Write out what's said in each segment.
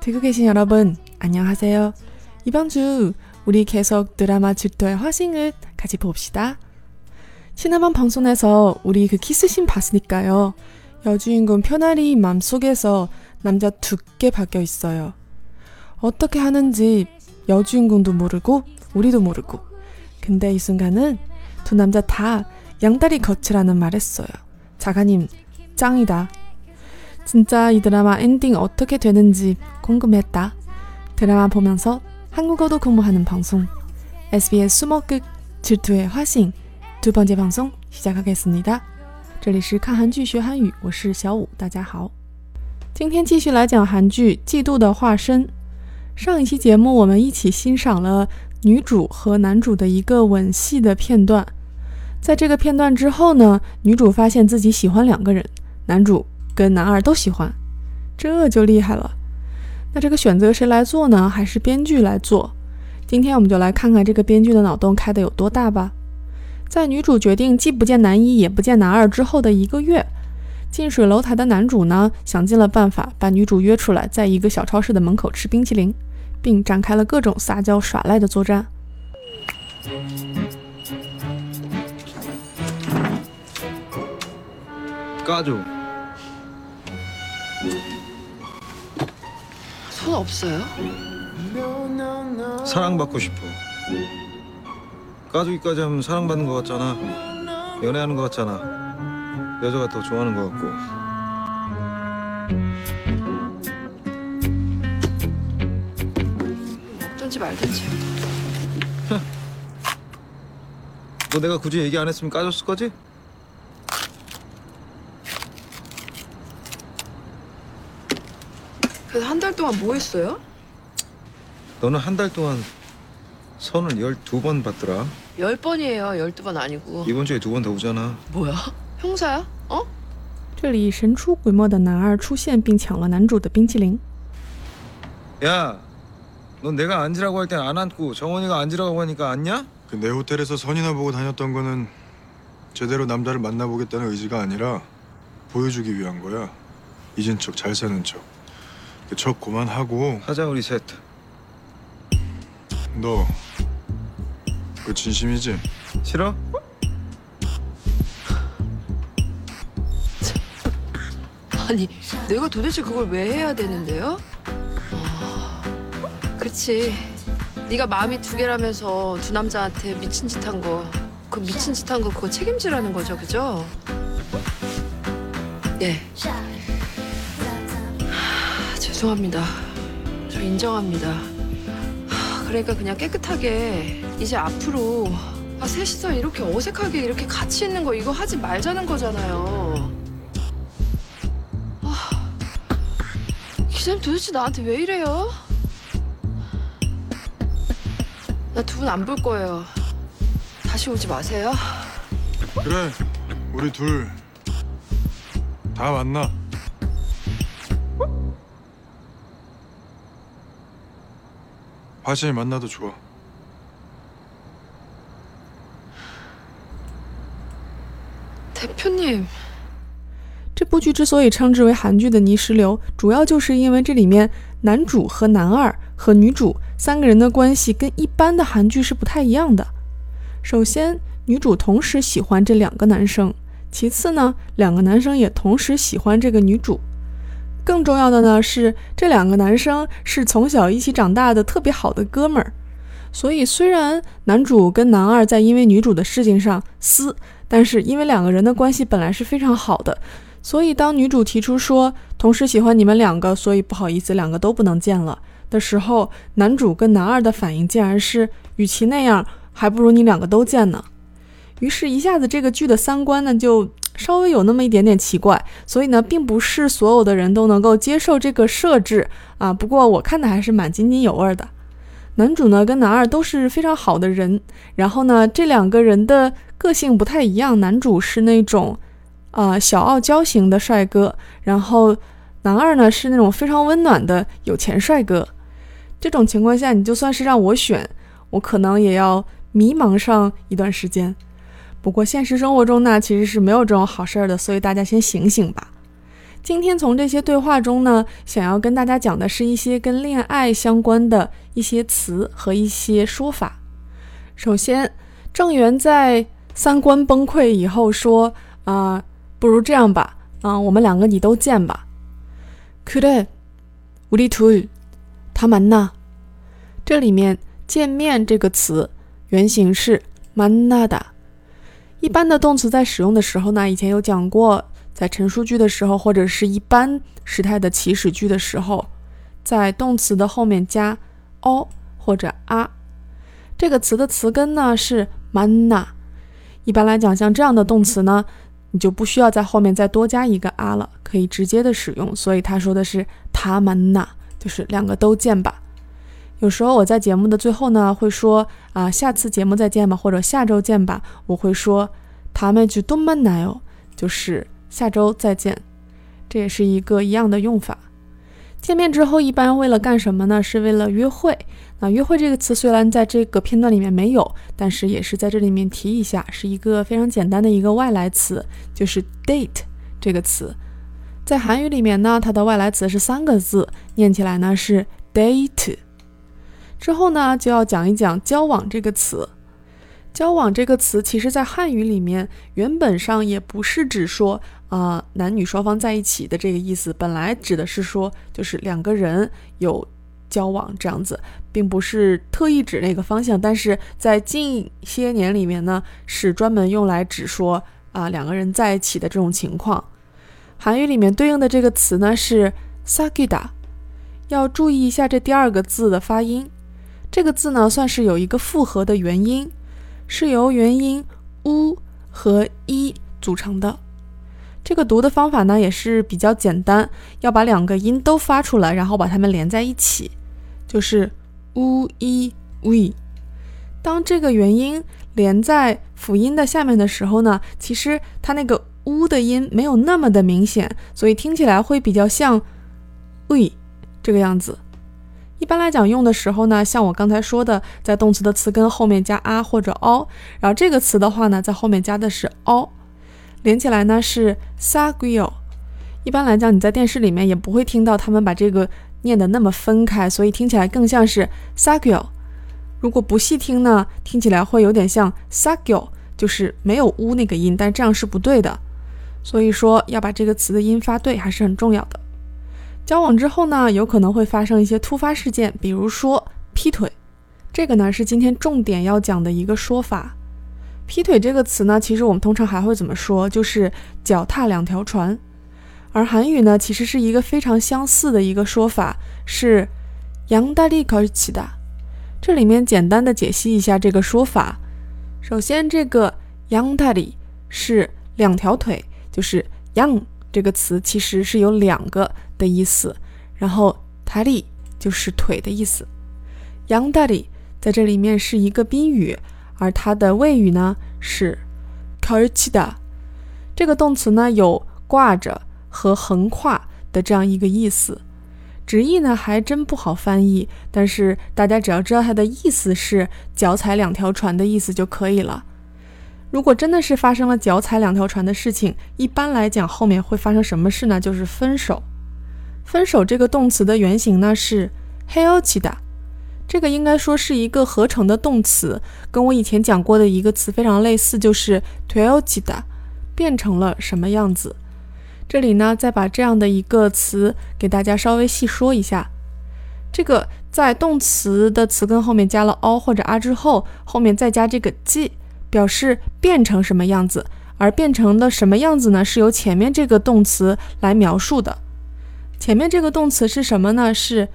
듣고 계신 여러분, 안녕하세요. 이번 주 우리 계속 드라마 질투의 화신을 같이 봅시다. 지난번 방송에서 우리 그 키스신 봤으니까요. 여주인공 편알이 맘속에서 남자 두께 바뀌어 있어요. 어떻게 하는지 여주인공도 모르고 우리도 모르고. 근데 이 순간은 두 남자 다 양다리 거치라는 말 했어요. 작가님, 짱이다. 진짜 이 드라마 엔딩 어떻게 되는지 궁금했다. 드라마 보면서 한국어도 공부하는 방송 SBS 수목극 질투의 화신 두 번째 방송 시작하겠습니다. 这里是看韩剧学韩语，我是小五，大家好。今天继续来讲韩剧《嫉妒的化身》。上一期节目我们一起欣赏了女主和男主的一个吻戏的片段。在这个片段之后呢，女主发现自己喜欢两个人，男主。跟男二都喜欢，这就厉害了。 那这个选择谁来做呢？还是编剧来做？今天我们就来看看这个编剧的脑洞开得有多大吧。在女主决定既不见男一也不见男二之后的一个月，近水楼台的男主呢，想尽了办法把女主约出来，在一个小超市的门口吃冰淇淋，并展开了各种撒娇耍赖的作战。 손 없어요? 사랑받고 싶어. 까주기까지 하면 사랑받는 것 같잖아. 연애하는 것 같잖아. 여자가 더 좋아하는 것 같고. 먹든지 말든지. 너 내가 굳이 얘기 안 했으면 까줬을 거지? 그래서 한 달 동안 뭐 했어요? 너는 한 달 동안 선을 12번 받더라. 열 번이에요. 열두 번 아니고. 이번 주에 두 번 더 오잖아. 뭐야? 형사야? 어? 这里神出鬼没的男二出现，并抢了男主的冰淇淋。 야, 넌 내가 앉으라고 할 땐 안 앉고 정원이가 앉으라고 하니까 앉냐? 그 내 호텔에서 선이나 보고 다녔던 거는 제대로 남자를 만나보겠다는 의지가 아니라 보여주기 위한 거야. 잊은 척, 잘 사는 척. 그척 그만하고 하자 우리 셋. 너그 진심이지? 싫어? 아니, 내가 도대체 그걸 왜 해야 되는데요? 아, 그치. 네가 마음이 두 개라면서 두 남자한테 미친 짓 한 거, 그 미친 짓 한 거 그거 책임지라는 거죠, 그죠? 네. 하, 죄송합니다. 저 인정합니다. 하, 그러니까 그냥 깨끗하게 이제 앞으로 아, 셋이서 이렇게 어색하게 이렇게 같이 있는 거 이거 하지 말자는 거잖아요. 기자님 도대체 나한테 왜 이래요? 나 두 분 안 볼 거예요. 다시 오지 마세요. 그래 우리 둘 다 만나 화신이 만나도 좋아 대표님 这部剧之所以称之为韩剧的泥石流，主要就是因为这里面男主和男二和女主三个人的关系跟一般的韩剧是不太一样的。首先，女主同时喜欢这两个男生；其次呢，两个男生也同时喜欢这个女主。 更重要的呢是，这两个男生是从小一起长大的特别好的哥们儿。所以，虽然男主跟男二在因为女主的事情上撕，但是因为两个人的关系本来是非常好的。所以，当女主提出说同时喜欢你们两个，所以不好意思，两个都不能见了的时候，男主跟男二的反应竟然是，与其那样，还不如你两个都见呢。于是，一下子这个剧的三观呢就稍微有那么一点点奇怪。所以呢，并不是所有的人都能够接受这个设置啊。不过我看的还是蛮津津有味的。男主呢跟男二都是非常好的人，然后呢，这两个人的个性不太一样。男主是那种。啊，小傲娇型的帅哥，然后男二呢是那种非常温暖的有钱帅哥。这种情况下，你就算是让我选，我可能也要迷茫上一段时间。不过现实生活中呢，其实是没有这种好事儿的，所以大家先醒醒吧。 今天从这些对话中呢，想要跟大家讲的是一些跟恋爱相关的一些词和一些说法。首先，郑源在三观崩溃以后说：“啊，不如这样吧，啊，我们两个你都见吧。” 그래우리둘다만 나。 这里面“见面”这个词原型是만나다。 一般的动词在使用的时候呢，以前有讲过。在陈述句的时候，或者是一般时态的祈使句的时候，在动词的后面加 o 或者啊。这个词的词根呢是 mana。一般来讲，像这样的动词呢，你就不需要在后面再多加一个啊了，可以直接的使用。所以他说的是他 mana，就是两个都见吧。有时候我在节目的最后呢会说啊，下次节目再见吧，或者下周见吧。我会说他们就都 manna 哦，就是。下周再见，这也是一个一样的用法。见面之后，一般为了干什么呢？是为了约会。那约会这个词虽然在这个片段里面没有，但是也是在这里面提一下，是一个非常简单的一个外来词，就是 date 这个词。在韩语里面呢，它的外来词是三个字，念起来呢是 date。之后呢，就要讲一讲交往这个词。交往这个词，其实在汉语里面原本上也不是指说。啊，男女双方在一起的这个意思，本来指的是说，就是两个人有交往这样子，并不是特意指那个方向。但是在近些年里面呢，是专门用来指说啊两个人在一起的这种情况。韩语里面对应的这个词呢是 “sagida”，要注意一下这第二个字的发音。这个字呢算是有一个复合的元音，是由元音 “u” 和 “i” 组成的。这个读的方法呢也是比较简单，要把两个音都发出来，然后把它们连在一起，就是 u i w。当这个元音连在辅音的下面的时候呢，其实它那个 u 的音没有那么的明显，所以听起来会比较像 we 这个样子。一般来讲用的时候呢，像我刚才说的，在动词的词根后面加 a 或者 o，然后这个词的话呢，在后面加的是 o。连起来呢是 saguio，一般来讲你在电视里面也不会听到他们把这个念的那么分开，所以听起来更像是 saguio。如果不细听呢，听起来会有点像 saguio，就是没有 u 那个音，但这样是不对的。所以说要把这个词的音发对还是很重要的。交往之后呢，有可能会发生一些突发事件，比如说劈腿，这个呢是今天重点要讲的一个说法。劈腿这个词呢，其实我们通常还会怎么说？就是脚踏两条船。而韩语呢，其实是一个非常相似的一个说法，是양다리걸치 다。 这里面简单的解析一下这个说法。首先，这个양다리是两条腿，就是양 这个词其实是有两个的意思。然后다리就是腿的意思。양다리在这里面是一个宾语。而它的谓语呢是 karchida，这个动词呢有挂着和横跨的这样一个意思，直译呢还真不好翻译，但是大家只要知道它的意思是脚踩两条船的意思就可以了。 如果真的是发生了脚踩两条船的事情，一般来讲后面会发生什么事呢？就是分手。分手这个动词的原型呢是 heochida。这个应该说是一个合成的动词，跟我以前讲过的一个词非常类似，就是 t o j i d a 变成了什么样子。这里呢，再把这样的一个词给大家稍微细说一下。这个在动词的词根后面加了 o 或者 a 之后，后面再加这个 g 表示变成什么样子。而变成的什么样子呢？是由前面这个动词来描述的。前面这个动词是什么呢？是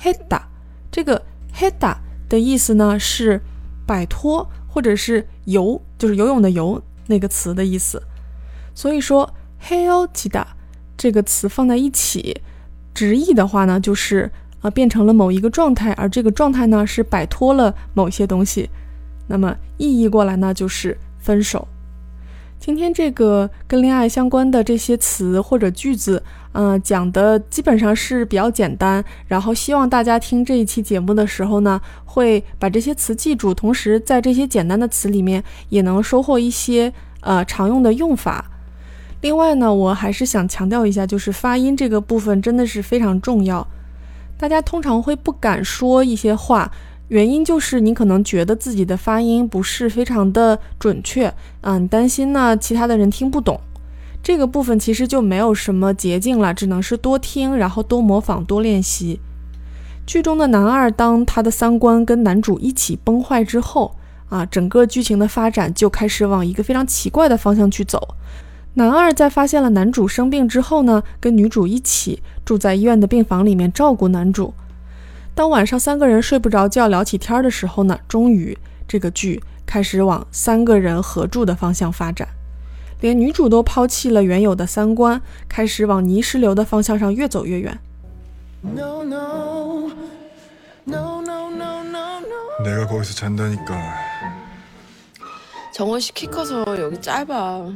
heda 这个。heda 的意思呢是摆脱或者是游，就是游泳的游那个词的意思。所以说 heochida 这个词放在一起，直译的话呢就是啊变成了某一个状态，而这个状态呢是摆脱了某些东西。那么意义过来呢就是分手。今天这个跟恋爱相关的这些词或者句子。嗯，讲的基本上是比较简单，然后希望大家听这一期节目的时候呢，会把这些词记住，同时在这些简单的词里面也能收获一些呃常用的用法。另外呢，我还是想强调一下，就是发音这个部分真的是非常重要。大家通常会不敢说一些话，原因就是你可能觉得自己的发音不是非常的准确，嗯，你担心呢其他的人听不懂。这个部分其实就没有什么捷径了，只能是多听，然后多模仿，多练习。剧中的男二，当他的三观跟男主一起崩坏之后，啊，整个剧情的发展就开始往一个非常奇怪的方向去走。男二在发现了男主生病之后呢，跟女主一起住在医院的病房里面照顾男主。当晚上三个人睡不着觉聊起天的时候呢，终于这个剧开始往三个人合住的方向发展。连女主都抛弃了原有的三观，开始往泥石流的方向上越走越远。 No, no, no, no, no, no, no. 내가 거기서 잔다니까. 정원 씨 키 커서 여기 짧아.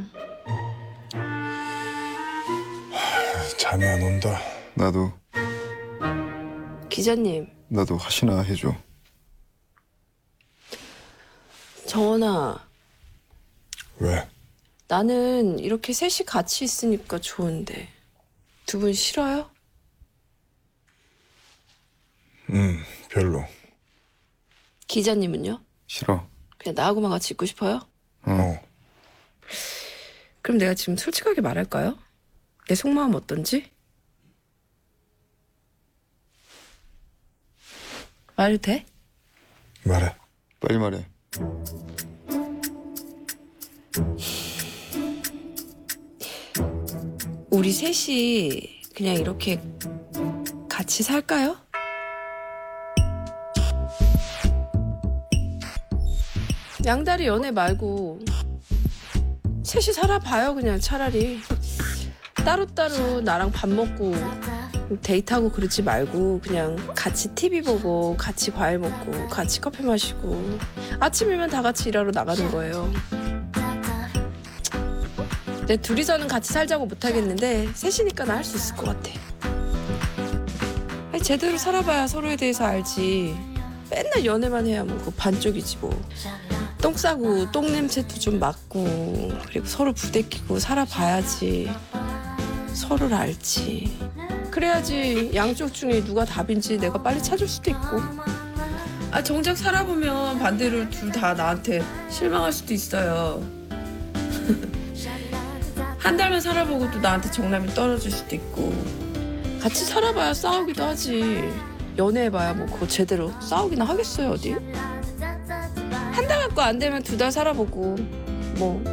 잠이 안 온다. 나도 기자님, 나도 하시나 해줘. 정원아, 왜? 나는 이렇게 셋이 같이 있으니까 좋은데 두 분 싫어요? 응, 별로. 기자님은요? 싫어. 그냥 나하고만 같이 있고 싶어요? 어. 그럼 내가 지금 솔직하게 말할까요? 내 속마음 어떤지? 말해도 돼? 말해. 빨리 말해. 우리 셋이 그냥 이렇게 같이 살까요? 양다리 연애 말고 셋이 살아봐요 그냥 차라리 따로따로 나랑 밥 먹고 데이트하고 그러지 말고 그냥 같이 TV 보고 같이 과일 먹고 같이 커피 마시고 아침이면 다 같이 일하러 나가는 거예요 내 둘이서는 같이 살자고 못하겠는데 셋이니까 나 할 수 있을 것 같아. 제대로 살아봐야 서로에 대해서 알지. 맨날 연애만 해야 뭐 그 반쪽이지 뭐. 똥 싸고 똥 냄새도 좀 맡고 그리고 서로 부대끼고 살아봐야지 서로를 알지. 그래야지 양쪽 중에 누가 답인지 내가 빨리 찾을 수도 있고. 아 정작 살아보면 반대로 둘 다 나한테 실망할 수도 있어요. 한 달만 살아보고 또 나한테 정남이 떨어질 수도 있고 같이 살아봐야 싸우기도 하지 연애해봐야 뭐 그거 제대로 싸우기나 하겠어요 어디 한 달 갖고 안 되면 두 달 살아보고 뭐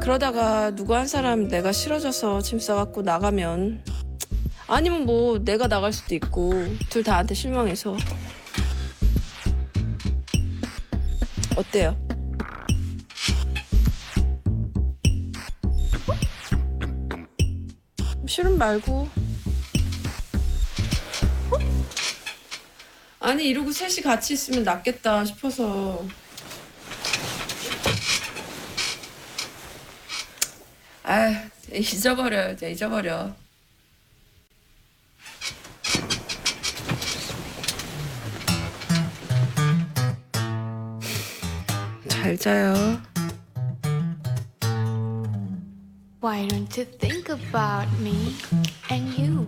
그러다가 누구 한 사람 내가 싫어져서 짐 싸갖고 나가면 아니면 뭐 내가 나갈 수도 있고 둘 다한테 실망해서 어때요? 싫음 말고. 어? 아니 이러고 셋이 같이 있으면 낫겠다 싶어서. 아 잊어버려 이제 잊어버려. 잘 자요. Why don't you think about me and you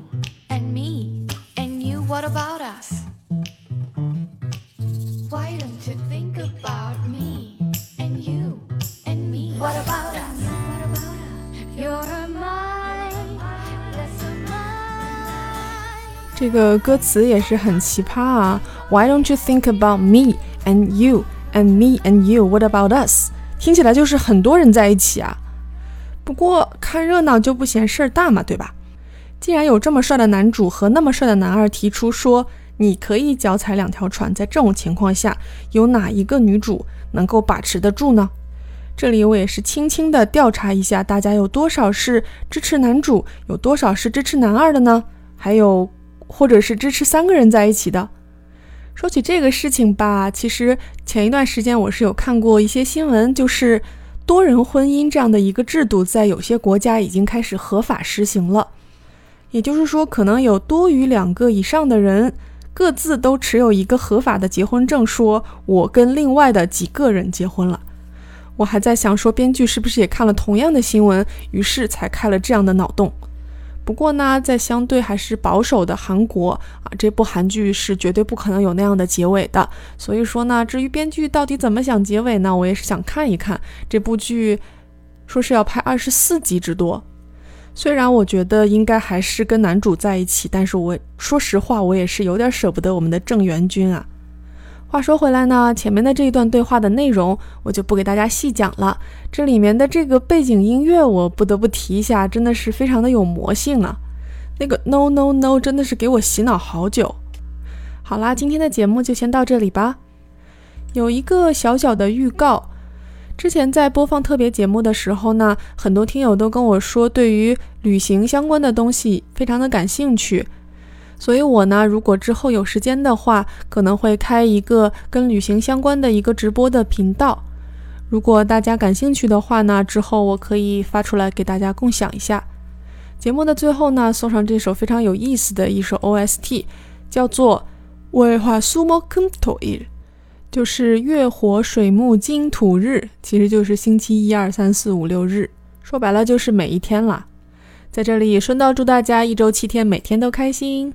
and me and you? What about us? Why don't you think about me and you and me? What about us? What about us? You're mine, that's mine. 这个歌词也是很奇葩啊！Why don't you think about me and you and me and you? What about us? 听起来就是很多人在一起啊。不过看热闹就不嫌事儿大嘛，对吧？既然有这么帅的男主和那么帅的男二提出说你可以脚踩两条船，在这种情况下，有哪一个女主能够把持得住呢？这里我也是轻轻的调查一下，大家有多少是支持男主，有多少是支持男二的呢？还有，或者是支持三个人在一起的？说起这个事情吧，其实前一段时间我是有看过一些新闻，就是。多人婚姻这样的一个制度，在有些国家已经开始合法实行了。也就是说，可能有多于两个以上的人，各自都持有一个合法的结婚证，说我跟另外的几个人结婚了。我还在想说，编剧是不是也看了同样的新闻，于是才开了这样的脑洞。不过呢，在相对还是保守的韩国啊，这部韩剧是绝对不可能有那样的结尾的。所以说呢，至于编剧到底怎么想结尾呢，我也是想看一看这部剧，说是要拍二十四集之多。虽然我觉得应该还是跟男主在一起，但是我说实话，我也是有点舍不得我们的郑元君啊。话说回来呢，前面的这一段对话的内容我就不给大家细讲了。这里面的这个背景音乐，我不得不提一下，真的是非常的有魔性啊！那个 No No No 真的是给我洗脑好久。好啦，今天的节目就先到这里吧。有一个小小的预告，之前在播放特别节目的时候呢，很多听友都跟我说，对于旅行相关的东西非常的感兴趣。所以我呢，如果之后有时间的话，可能会开一个跟旅行相关的一个直播的频道。如果大家感兴趣的话呢，之后我可以发出来给大家共享一下。节目的最后呢，送上这首非常有意思的一首 OST，叫做《为花苏莫肯托伊》，就是月火水木金土日，其实就是星期一二三四五六日，说白了就是每一天啦。在这里顺道祝大家一周七天每天都开心。